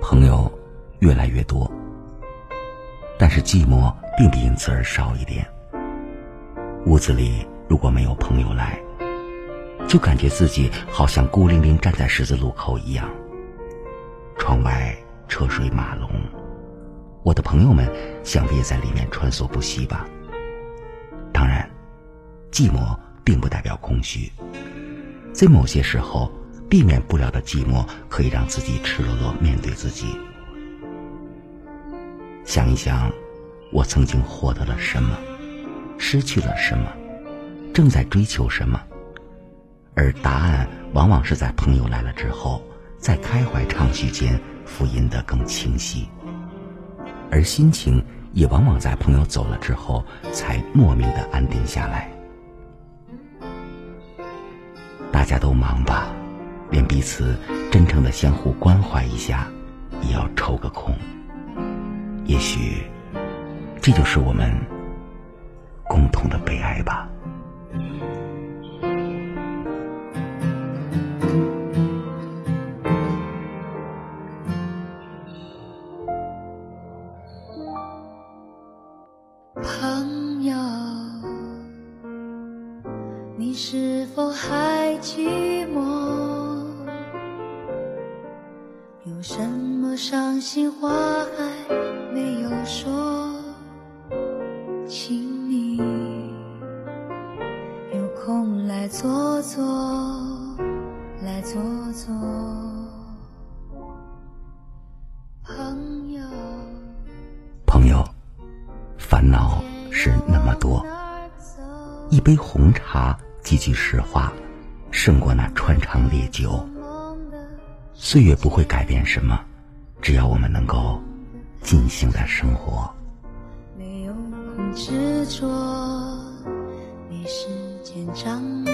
朋友越来越多，但是寂寞并不因此而少一点。屋子里如果没有朋友来，就感觉自己好像孤零零站在十字路口一样。窗外车水马龙，我的朋友们想必也在里面穿梭不息吧。当然，寂寞并不代表空虚，在某些时候。避免不了的寂寞，可以让自己赤裸裸面对自己。想一想，我曾经获得了什么，失去了什么，正在追求什么，而答案往往是在朋友来了之后，在开怀畅叙间复印得更清晰，而心情也往往在朋友走了之后，才莫名的安定下来。大家都忙吧。连彼此真诚的相互关怀一下，也要抽个空。也许，这就是我们共同的悲哀吧。朋友，你是否还寂寞？有什么伤心话还没有说，坐坐，来坐坐。朋友，朋友，烦恼是那么多，一杯红茶，几句实话，胜过那穿肠烈酒。岁月不会改变什么，只要我们能够尽兴的生活。没有空执着，没时间掌握。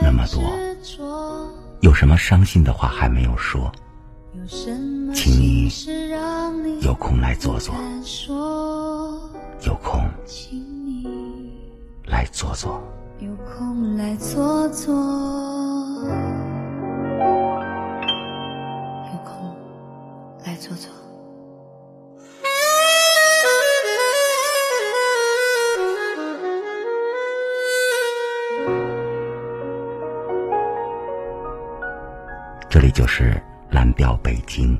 多有什么伤心的话还没有说，请你有空来坐坐，有空来坐坐，有空来坐坐，有空来坐坐。这里就是蓝调北京。